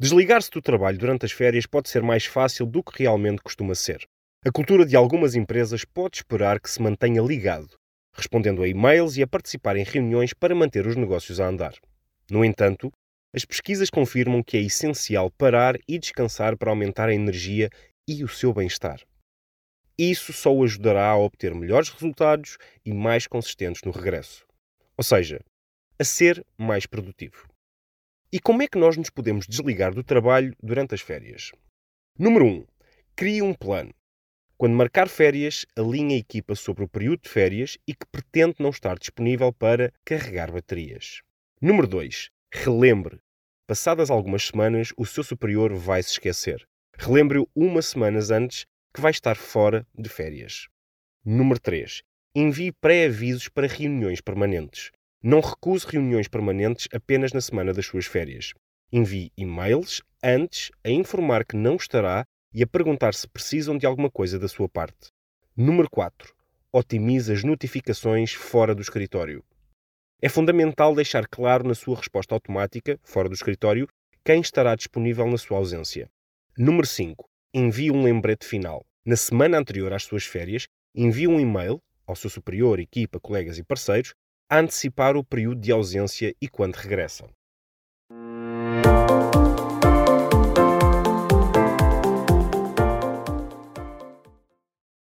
Desligar-se do trabalho durante as férias pode ser mais fácil do que realmente costuma ser. A cultura de algumas empresas pode esperar que se mantenha ligado, respondendo a e-mails e a participar em reuniões para manter os negócios a andar. No entanto, as pesquisas confirmam que é essencial parar e descansar para aumentar a energia e o seu bem-estar. Isso só o ajudará a obter melhores resultados e mais consistentes no regresso. Ou seja, a ser mais produtivo. E como é que nós nos podemos desligar do trabalho durante as férias? Número 1. Crie um plano. Quando marcar férias, alinhe a equipa sobre o período de férias e que pretende não estar disponível para carregar baterias. Número 2. Relembre. Passadas algumas semanas, o seu superior vai se esquecer. Relembre-o umas semanas antes que vai estar fora de férias. Número 3. Envie pré-avisos para reuniões permanentes. Não recuse reuniões permanentes apenas na semana das suas férias. Envie e-mails antes a informar que não estará e a perguntar se precisam de alguma coisa da sua parte. Número 4. Otimize as notificações fora do escritório. É fundamental deixar claro na sua resposta automática, fora do escritório, quem estará disponível na sua ausência. Número 5 envie um lembrete final. Na semana anterior às suas férias, envie um e-mail ao seu superior, equipa, colegas e parceiros antecipar o período de ausência e quando regressam.